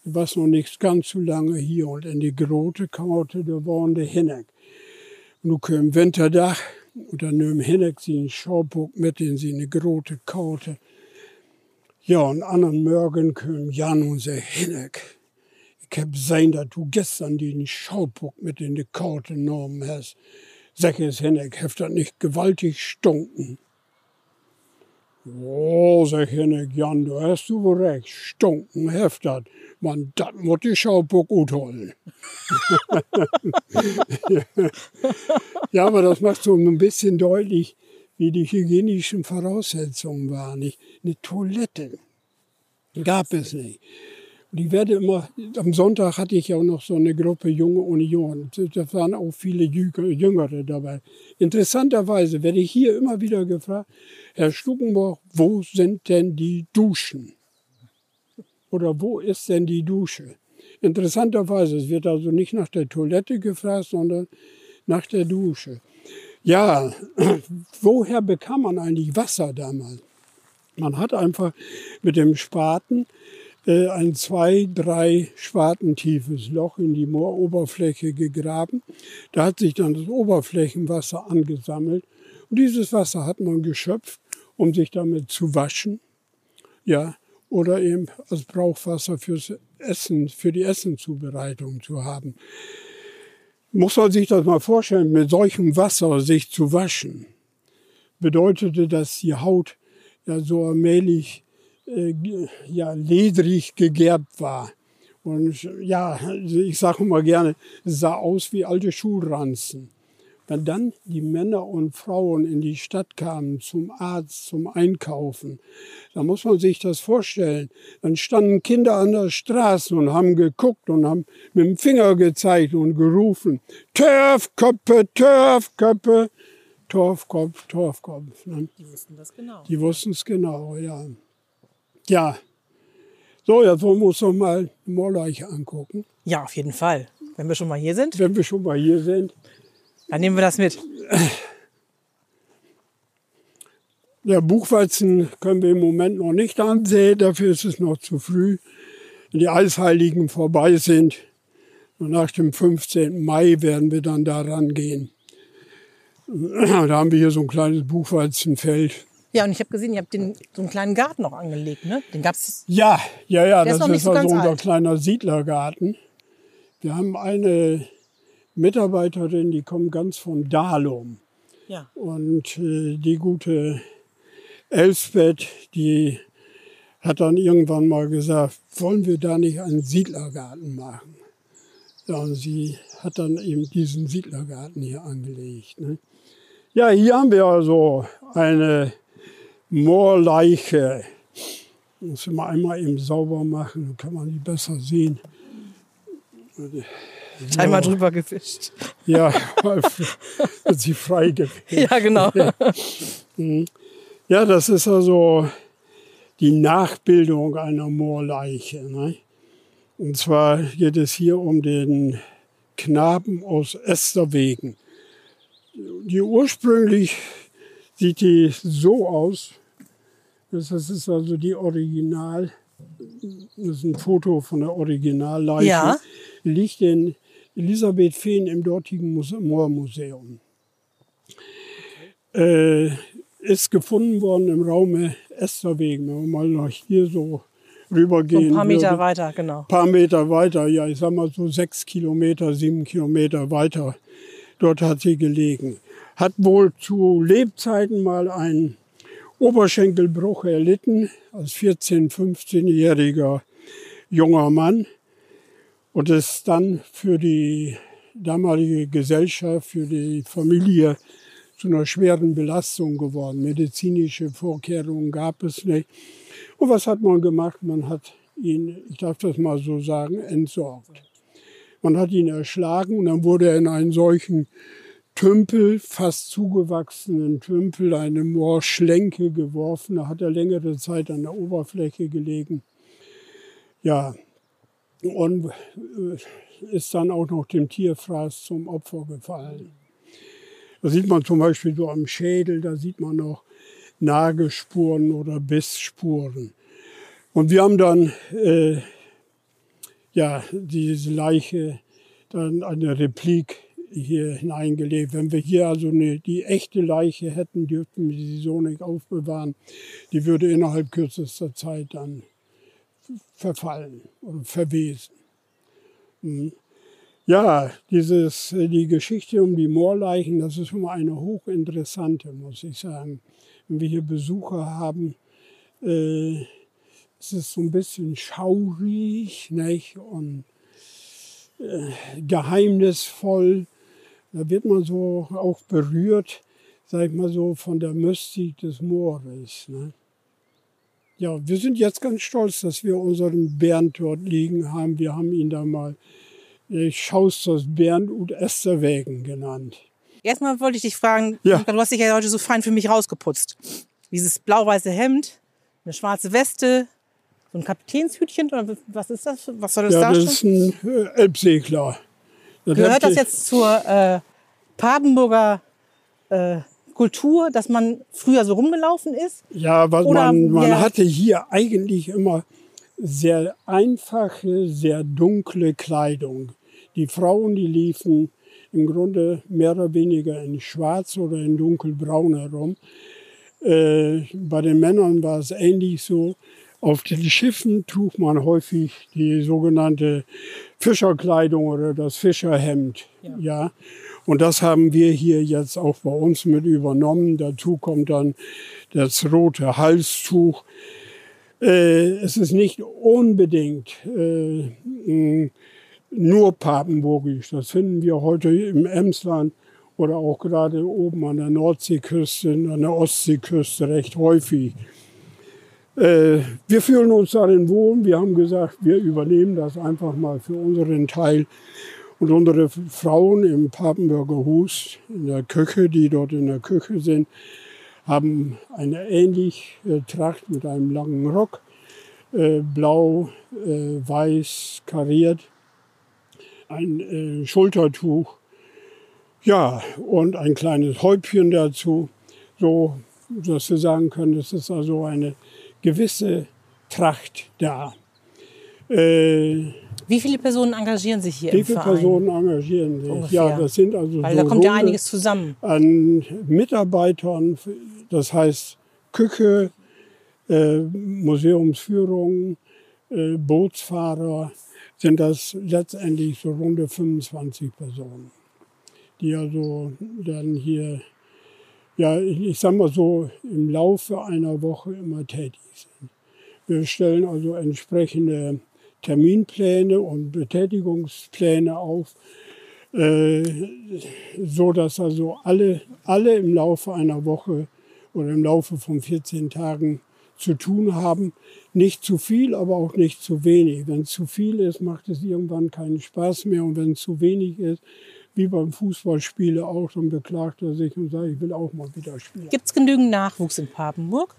Du warst noch nicht ganz so lange hier. Und in die Grote Kaute, da waren die Hinneck. Nu kom vinterdag och dann nahm Henrik sin Schaubuk mit in seine große Karte. Ja, und anderen Morgen kam Jan und sagte, Henrik, ich hab gesehen, dass du gestern den Schaubuk mit in die Karte genommen hast. Sag es, Henrik, hat das nicht gewaltig stunken? Oh, sag Henrik, Jan, du hast du wohl recht, stunken heft das. Man, das muss die Schauburg gut holen. ja, aber das macht so ein bisschen deutlich, wie die hygienischen Voraussetzungen waren. Eine Toilette gab es nicht. Und ich werde immer, am Sonntag hatte ich ja auch noch so eine Gruppe junge Union. Da waren auch viele Jüngere dabei. Interessanterweise werde ich hier immer wieder gefragt, Herr Stubenbach, wo sind denn die Duschen? Oder wo ist denn die Dusche? Interessanterweise, es wird also nicht nach der Toilette gefragt, sondern nach der Dusche. Ja, woher bekam man eigentlich Wasser damals? Man hat einfach mit dem Spaten äh, ein zwei, drei Schwarten tiefes Loch in die Mooroberfläche gegraben. Da hat sich dann das Oberflächenwasser angesammelt. Und dieses Wasser hat man geschöpft, um sich damit zu waschen. Ja, oder eben als Brauchwasser fürs Essen, für die Essenzubereitung zu haben. muss man sich das mal vorstellen, mit solchem Wasser sich zu waschen, bedeutete, dass die Haut ja so allmählich äh, ja, ledrig gegerbt war. Und ja, ich sage immer gerne, es sah aus wie alte Schulranzen. Wenn dann die Männer und Frauen in die Stadt kamen, zum Arzt, zum Einkaufen, da muss man sich das vorstellen. Dann standen Kinder an der Straße und haben geguckt und haben mit dem Finger gezeigt und gerufen, Törfköppe, Törfköppe, Torfkopf, Torfkopf. Ne? Die wussten das genau. Die wussten es genau, ja. Ja. So, jetzt wollen wir uns noch mal die Moorleiche angucken. Ja, auf jeden Fall. Wenn wir schon mal hier sind. Wenn wir schon mal hier sind. Dann nehmen wir das mit. Der Buchweizen können wir im Moment noch nicht ansehen, dafür ist es noch zu früh. Wenn die Eisheiligen vorbei sind, und nach dem 15. Mai werden wir dann da rangehen. Da haben wir hier so ein kleines Buchweizenfeld. Ja, und ich habe gesehen, ihr habt den, so einen kleinen Garten noch angelegt, ne? Den gab's. Ja, ja, ja, das ist, ist so also unser alt. kleiner Siedlergarten. Wir haben eine Mitarbeiterin, die kommt ganz von Dahlum. Ja. Und äh, die gute Elsbeth, die hat dann irgendwann mal gesagt, wollen wir da nicht einen Siedlergarten machen? Ja, und sie hat dann eben diesen Siedlergarten hier angelegt. Ne? Ja, hier haben wir also eine Moorleiche. Muss mal einmal eben sauber machen, dann kann man die besser sehen. So. Einmal drüber gefischt. Ja, wird sie frei gefischt. Ja, genau. Mhm. Ja, das ist also die Nachbildung einer Moorleiche. Ne? Und zwar geht es hier um den Knaben aus Esterwegen. Die ursprünglich sieht die so aus. Das ist also die Original. Das ist ein Foto von der Originalleiche. Ja. Liegt in Elisabeth Fehn im dortigen Moormuseum. Äh, ist gefunden worden im Raume Esterwegen. Wenn wir mal nach hier so rübergehen. So ein paar Meter würde, weiter, genau. Ein paar Meter weiter, ja, ich sag mal so sechs Kilometer, sieben Kilometer weiter. Dort hat sie gelegen. Hat wohl zu Lebzeiten mal einen Oberschenkelbruch erlitten, als 14-, 15-jähriger junger Mann und ist dann für die damalige Gesellschaft, für die Familie zu einer schweren Belastung geworden. Medizinische Vorkehrungen gab es nicht. Und was hat man gemacht? Man hat ihn, ich darf das mal so sagen, entsorgt. Man hat ihn erschlagen und dann wurde er in einen solchen Tümpel, fast zugewachsenen Tümpel, eine Moorschlenke geworfen. Da hat er längere Zeit an der Oberfläche gelegen. Ja, und äh, ist dann auch noch dem Tierfraß zum Opfer gefallen. Da sieht man zum Beispiel so am Schädel, da sieht man noch Nagelspuren oder Bissspuren. Und wir haben dann äh, ja, diese Leiche dann eine Replik hier hineingelegt. Wenn wir hier also eine, die echte Leiche hätten, dürften wir sie so nicht aufbewahren. Die würde innerhalb kürzester Zeit dann verfallen oder verwesen. Hm. Ja, dieses, die Geschichte um die Moorleichen, das ist immer eine hochinteressante, muss ich sagen. Wenn wir hier Besucher haben, äh, es ist so ein bisschen schaurig nicht? und äh, geheimnisvoll. Da wird man so auch berührt, sag ich mal so, von der Mystik des Moores. Ne? Ja, wir sind jetzt ganz stolz, dass wir unseren Bernd dort liegen haben. Wir haben ihn da mal äh, Schausters Bernd und Esterwägen genannt. Erstmal wollte ich dich fragen, ja. du hast dich ja heute so fein für mich rausgeputzt. Dieses blau-weiße Hemd, eine schwarze Weste, so ein Kapitänshütchen oder was ist das? Was soll das ja, darstellen? Das ist ein äh, Elbsegler. Das Gehört das jetzt zur äh, Papenburger äh, Kultur, dass man früher so rumgelaufen ist? Ja, was Oder man, man hatte hier eigentlich immer sehr einfache, sehr dunkle Kleidung. Die Frauen, die liefen im Grunde mehr oder weniger in schwarz oder in dunkelbraun herum. Äh, bei den Männern war es ähnlich so. Auf den Schiffen trug man häufig die sogenannte Fischerkleidung oder das Fischerhemd. Ja. ja. Und das haben wir hier jetzt auch bei uns mit übernommen. Dazu kommt dann das rote Halstuch. Äh, es ist nicht unbedingt äh, nur papenburgisch. Das finden wir heute im Emsland oder auch gerade oben an der Nordseeküste, an der Ostseeküste recht häufig. Äh, wir fühlen uns darin wohl. Wir haben gesagt, wir übernehmen das einfach mal für unseren Teil. Und unsere Frauen im Papenburger Hus, in der Küche, die dort in der Küche sind, haben eine ähnliche Tracht mit einem langen Rock, äh, blau, äh, weiß, kariert, ein äh, Schultertuch, ja, und ein kleines Häubchen dazu, so dass wir sagen können, es ist also eine gewisse Tracht da. Äh, wie viele Personen engagieren sich hier Wie viele Personen engagieren sich? Ungefähr. Ja, das sind also Weil so da kommt ja einiges zusammen. An Mitarbeitern, das heißt Küche, äh, Museumsführung, äh, Bootsfahrer, sind das letztendlich so runde 25 Personen, die also dann hier ja, ich sag mal so, im Laufe einer Woche immer tätig sind. Wir stellen also entsprechende Terminpläne und Betätigungspläne auf, äh, so dass also alle, alle im Laufe einer Woche oder im Laufe von 14 Tagen zu tun haben. Nicht zu viel, aber auch nicht zu wenig. Wenn zu viel ist, macht es irgendwann keinen Spaß mehr. Und wenn zu wenig ist, wie beim Fußballspiele auch, dann beklagt er sich und sagt, ich will auch mal wieder spielen. Gibt es genügend Nachwuchs in Papenburg?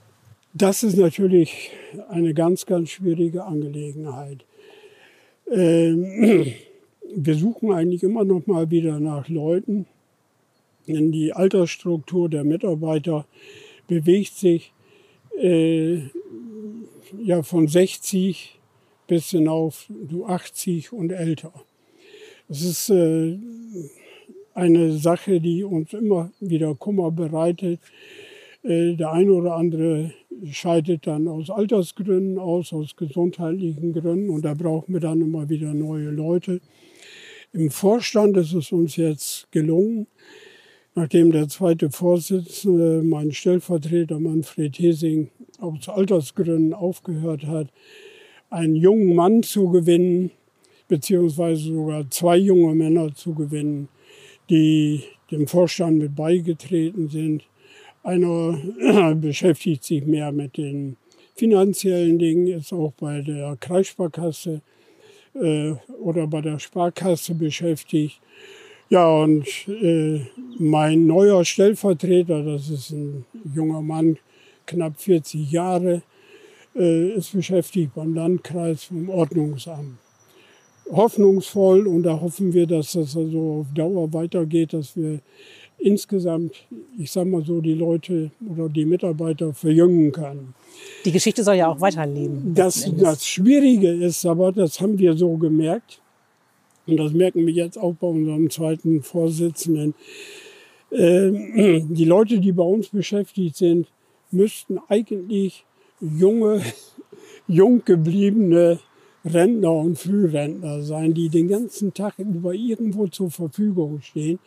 Das ist natürlich eine ganz, ganz schwierige Angelegenheit. Ähm, wir suchen eigentlich immer noch mal wieder nach Leuten, denn die Altersstruktur der Mitarbeiter bewegt sich äh, ja, von 60 bis hinauf zu 80 und älter. Es ist äh, eine Sache, die uns immer wieder Kummer bereitet. Äh, der eine oder andere scheidet dann aus Altersgründen aus, aus gesundheitlichen Gründen und da brauchen wir dann immer wieder neue Leute. Im Vorstand ist es uns jetzt gelungen, nachdem der zweite Vorsitzende, mein Stellvertreter Manfred Hesing, aus Altersgründen aufgehört hat, einen jungen Mann zu gewinnen, beziehungsweise sogar zwei junge Männer zu gewinnen, die dem Vorstand mit beigetreten sind. Einer beschäftigt sich mehr mit den finanziellen Dingen, ist auch bei der Kreissparkasse äh, oder bei der Sparkasse beschäftigt. Ja, und äh, mein neuer Stellvertreter, das ist ein junger Mann, knapp 40 Jahre, äh, ist beschäftigt beim Landkreis vom Ordnungsamt hoffnungsvoll und da hoffen wir, dass das also auf Dauer weitergeht, dass wir insgesamt, ich sag mal so, die Leute oder die Mitarbeiter verjüngen können. Die Geschichte soll ja auch weiterleben. Das, das Schwierige ist aber, das haben wir so gemerkt, und das merken wir jetzt auch bei unserem zweiten Vorsitzenden, äh, die Leute, die bei uns beschäftigt sind, müssten eigentlich junge, jung gebliebene Rentner und Frührentner sein, die den ganzen Tag über irgendwo zur Verfügung stehen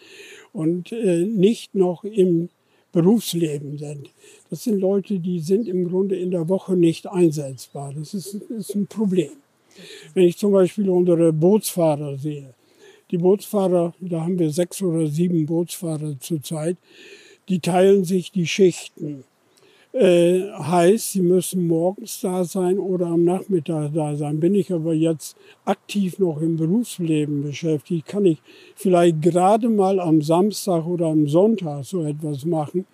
und äh, nicht noch im Berufsleben sind. Das sind Leute, die sind im Grunde in der Woche nicht einsetzbar. Das ist, ist ein Problem. Wenn ich zum Beispiel unsere Bootsfahrer sehe, die Bootsfahrer, da haben wir sechs oder sieben Bootsfahrer zurzeit, die teilen sich die Schichten. Äh, heißt, sie müssen morgens da sein oder am Nachmittag da sein. Bin ich aber jetzt aktiv noch im Berufsleben beschäftigt, kann ich vielleicht gerade mal am Samstag oder am Sonntag so etwas machen.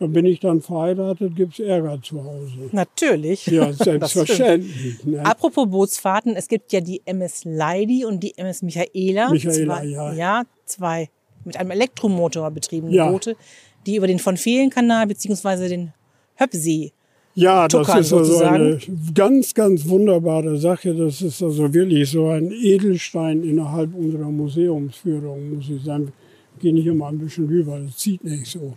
Dann bin ich dann verheiratet, gibt es Ärger zu Hause. Natürlich. Ja, selbstverständlich. Ne? Apropos Bootsfahrten, es gibt ja die MS Leidy und die MS Michaela. Michaela, zwei, ja. Ja, zwei mit einem Elektromotor betriebene ja. Boote, die über den von Fehlen-Kanal bzw. den Höpsee. Ja, das ist also sozusagen. eine ganz, ganz wunderbare Sache. Das ist also wirklich so ein Edelstein innerhalb unserer Museumsführung, muss ich sagen. Ich gehe nicht immer ein bisschen rüber, das zieht nicht so.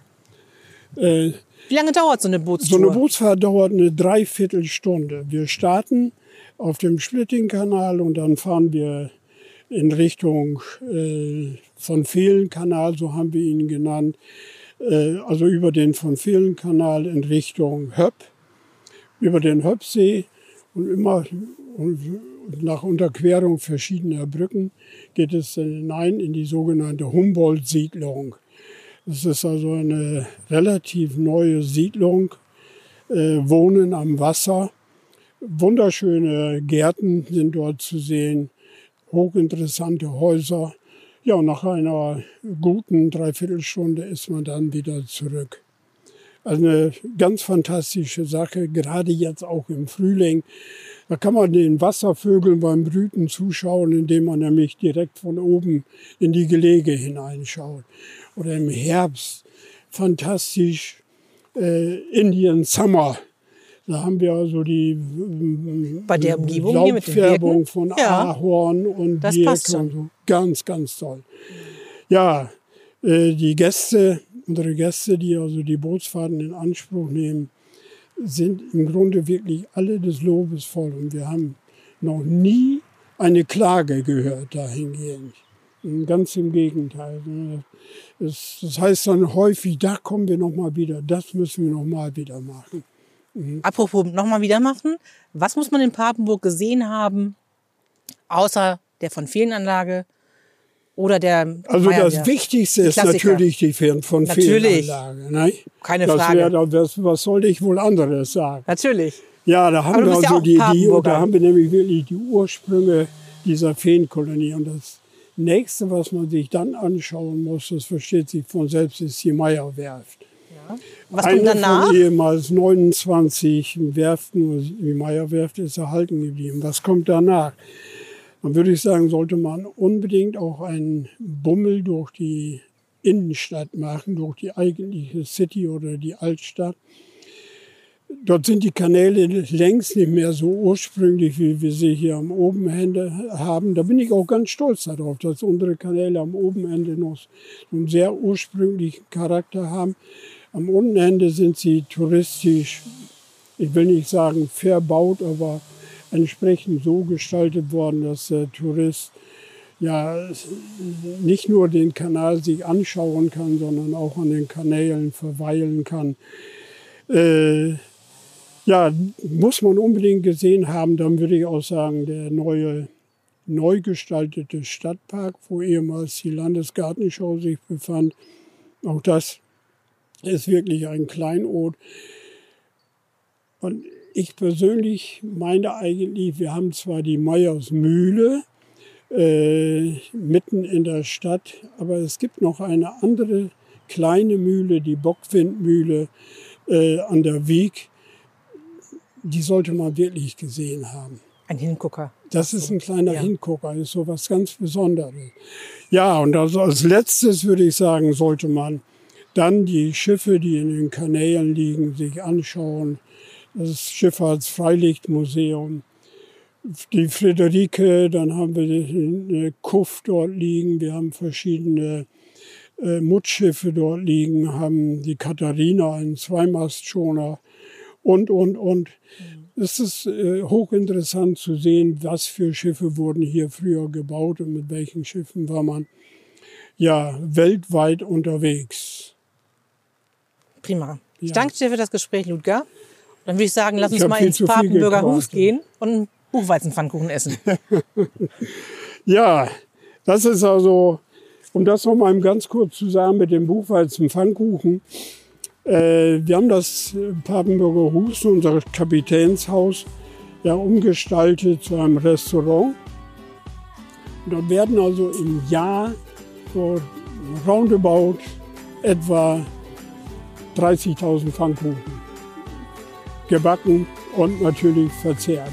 Äh, Wie lange dauert so eine Bootstour? So eine Bootsfahrt dauert eine Dreiviertelstunde. Wir starten auf dem Splitting-Kanal und dann fahren wir in Richtung äh, von Fehlen-Kanal, so haben wir ihn genannt, also über den von Fehlen-Kanal in Richtung Höpp, über den Höppsee und immer nach Unterquerung verschiedener Brücken geht es hinein in die sogenannte Humboldt-Siedlung. Es ist also eine relativ neue Siedlung, äh, Wohnen am Wasser. Wunderschöne Gärten sind dort zu sehen, hochinteressante Häuser. Ja, und nach einer guten Dreiviertelstunde ist man dann wieder zurück. Also eine ganz fantastische Sache, gerade jetzt auch im Frühling. Da kann man den Wasservögeln beim Brüten zuschauen, indem man nämlich direkt von oben in die Gelege hineinschaut. Oder im Herbst fantastisch äh, Indian Summer. Da haben wir also die Bei der Umgebung Laubfärbung von ja, Ahorn und das passt schon. So. Ganz, ganz toll. Ja, äh, die Gäste Unsere Gäste, die also die Bootsfahrten in Anspruch nehmen, sind im Grunde wirklich alle des Lobes voll. Und wir haben noch nie eine Klage gehört dahingehend. Ganz im Gegenteil. Das, heißt dann häufig, da kommen wir noch mal wieder, das müssen wir noch mal wieder machen. Mhm. Apropos noch mal wieder machen, was muss man in Papenburg gesehen haben, außer der von Fehlenanlage oder der Also Meier, das Wichtigste ist natürlich die Fern von natürlich. Fehlanlage. Ne? Keine das Frage. Wär, das, was sollte ich wohl anderes sagen? Natürlich. Ja, da haben wir also ja die, die da haben wir nämlich wirklich die Ursprünge dieser Feenkolonie. Und das nächste, was man sich dann anschauen muss, das versteht sich von selbst, ist die Meierwerft. Ja. Was Eine kommt danach? Von ehemals 29 Werften, die Meierwerft ist erhalten geblieben. Was kommt danach? Dann würde ich sagen, sollte man unbedingt auch einen Bummel durch die Innenstadt machen, durch die eigentliche City oder die Altstadt. Dort sind die Kanäle längst nicht mehr so ursprünglich, wie wir sie hier am Obenende haben. Da bin ich auch ganz stolz darauf, dass unsere Kanäle am Obenende noch einen sehr ursprünglichen Charakter haben. Am Untenende sind sie touristisch, ich will nicht sagen verbaut, aber entsprechend so gestaltet worden, dass der Tourist ja nicht nur den Kanal sich anschauen kann, sondern auch an den Kanälen verweilen kann. Äh, ja, muss man unbedingt gesehen haben. Dann würde ich auch sagen, der neue, neu gestaltete Stadtpark, wo ehemals die Landesgartenschau sich befand. Auch das ist wirklich ein Kleinod. Und ich persönlich meine eigentlich, wir haben zwar die Meiersmühle äh, mitten in der Stadt, aber es gibt noch eine andere kleine Mühle, die Bockwindmühle äh, an der Wieg. Die sollte man wirklich gesehen haben. Ein Hingucker. Das ist ein kleiner ja. Hingucker, ist so was ganz Besonderes. Ja, und also als letztes würde ich sagen, sollte man dann die Schiffe, die in den Kanälen liegen, sich anschauen das Schifffahrtsfreilichtmuseum. Die Friederike, dann haben wir eine Kuff dort liegen, wir haben verschiedene äh, Muttschiffe dort liegen, haben die Katharina, einen Zweimastschoner und, und, und. Mhm. Es ist äh, hochinteressant zu sehen, was für Schiffe wurden hier früher gebaut und mit welchen Schiffen war man ja weltweit unterwegs. Prima. Ich danke dir für das Gespräch, Ludger. Dann würde ich sagen, lass uns mal ins Papenburger Hus gehen und einen Buchweizenpfannkuchen essen. ja, das ist also, um das noch mal ganz kurz zu sagen mit dem Buchweizenpfannkuchen. Äh, wir haben das Papenburger Hus, unser Kapitänshaus, ja umgestaltet zu einem Restaurant. Und dort werden also im Jahr so roundabout etwa 30.000 Pfannkuchen gebacken und natürlich verzehrt.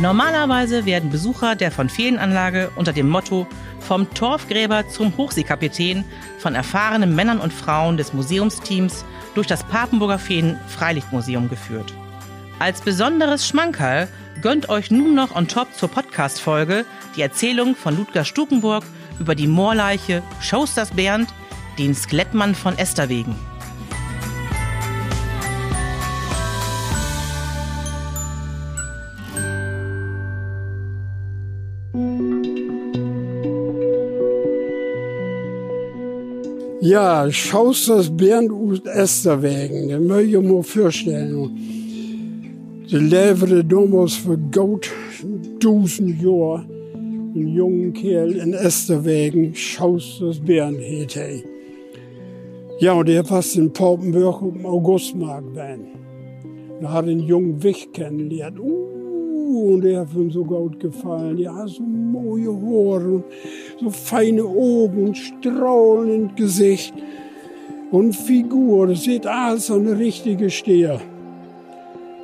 Normalerweise werden Besucher der von Fehlenanlage unter dem Motto vom Torfgräber zum Hochseekapitän von erfahrenen Männern und Frauen des Museumsteams durch das Papenburger Feen Freilichtmuseum geführt. Als besonderes Schmankerl Gönnt euch nun noch on top zur Podcast-Folge die Erzählung von Ludger Stukenburg über die Moorleiche Schausters Bernd, den Skelettmann von Esterwegen. Ja, Schausters Bernd und Esterwegen, das möchte ich mir vorstellen. Die lebte damals für gut tausend Jahre ein junger Kerl in Esterwegen, Schausters hieß er. Ja, und der passt in Paupenburg dem Augustmarkt werden. Da hat einen jungen Wicht kennengelernt. Uh, und der hat ihm so gut gefallen. Ja, so moje Haare so feine Augen und strahlend Gesicht und Figur. Das sieht alles so eine richtige Steher.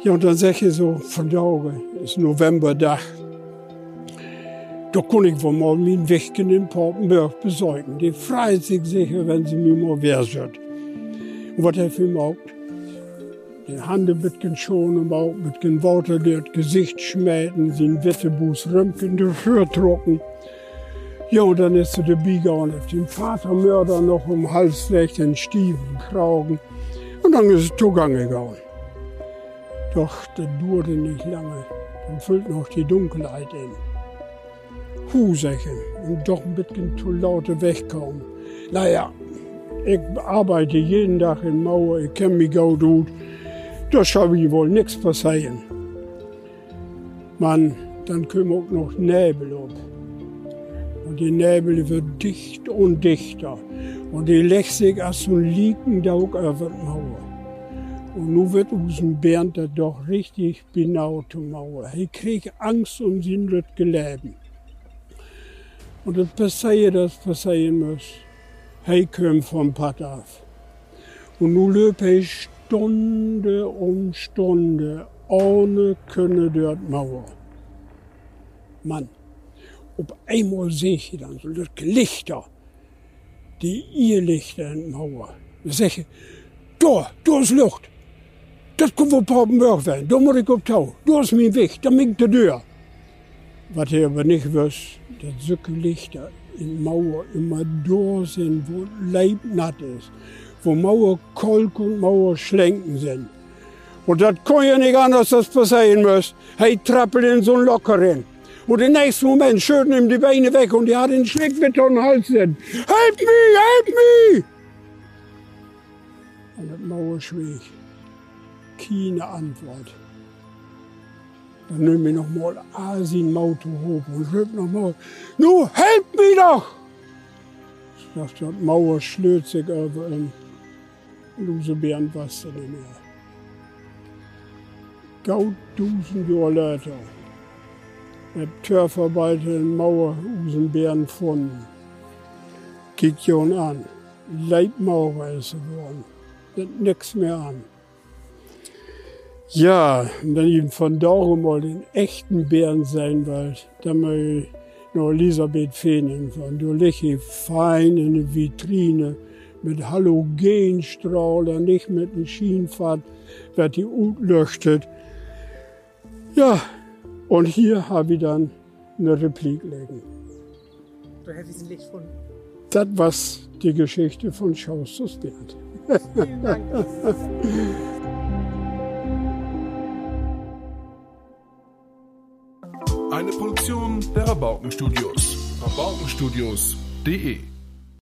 Ja, und dann ich so von der Auge, ist Novemberdach. Da kann ich wohl mal meinen Weg in Papenburg besorgen. Die freut sich sicher, wenn sie mir mal wer wird. Und was er für mich die Hände mit schon im Bauch, mit den Worten, das Gesicht schmähten, den Wittebus Römken dafür trocken. Ja, und dann ist er dabei gegangen, auf den Vatermörder noch um den Stiefel kragen. Und dann ist es zugange gegangen. Doch das dauerte nicht lange. Dann füllt noch die Dunkelheit in. Husäche und doch ein bisschen zu laute wegkommen. Naja, ich arbeite jeden Tag in Mauer, ich kenne mich gut gut. Da soll mir wohl nichts passieren. Man, dann kommt auch noch Nebel ab. Und die Nebel wird dicht und dichter. Und die legt sich als so ein Liegendaug über die Mauer. Und nun wird unseren Bernd da doch richtig zur Mauer. Er kriegt Angst um sein Leben. Und das passiert, das passieren muss. Er kommt vom Pad auf. Und nun löpe ich Stunde um Stunde ohne Könne dort Mauer. Mann, ob einmal sehe ich dann so Lichter, die Irrlichter in der Mauer. Ich da, da ist Luft. Das kommt von Papenburg werden. Da muss ich auf Tau. Da ist mein Weg, da minkt die Tür. Was ich aber nicht weiß, dass solche Lichter in Mauer immer da sind, wo Leib natt ist wo Mauer Kolk und Mauer Schlenken sind. Und das kann ja nicht anders, dass passieren muss. Hey, trappelt in so ein Locker rein. Und im nächsten Moment schütten ihm die Beine weg und er hat einen Schneckwitter um den Hals. Help me, help me! Und das Mauer schwieg. Keine Antwort. Dann nimm ich noch mal Asien Auto hoch und schrieb noch mal, nu, help me doch! Das Mauer schlürt sich über ihn. Lose Bernd was nicht mehr. Gaut tausend Jahre later. Der Törverwalter in Mauer usen Bären von. Kick Jon an. Leibmaurer ist geworden. Nix mehr an. Ja, wenn ich von da mal den echten Bären sein wollt, dann mal ich noch Elisabeth Fehnen von. Du liegst fein in der Vitrine mit Halogenstrahlen, nicht mit einem Schienenfahrt, wird die leuchtet. Ja, und hier habe ich dann eine Replik legen. Du hättest ein Licht von. Das war die Geschichte von Schaustus Bernd. Vielen Dank. Eine Produktion der Rabaukenstudios. Rabaukenstudios.de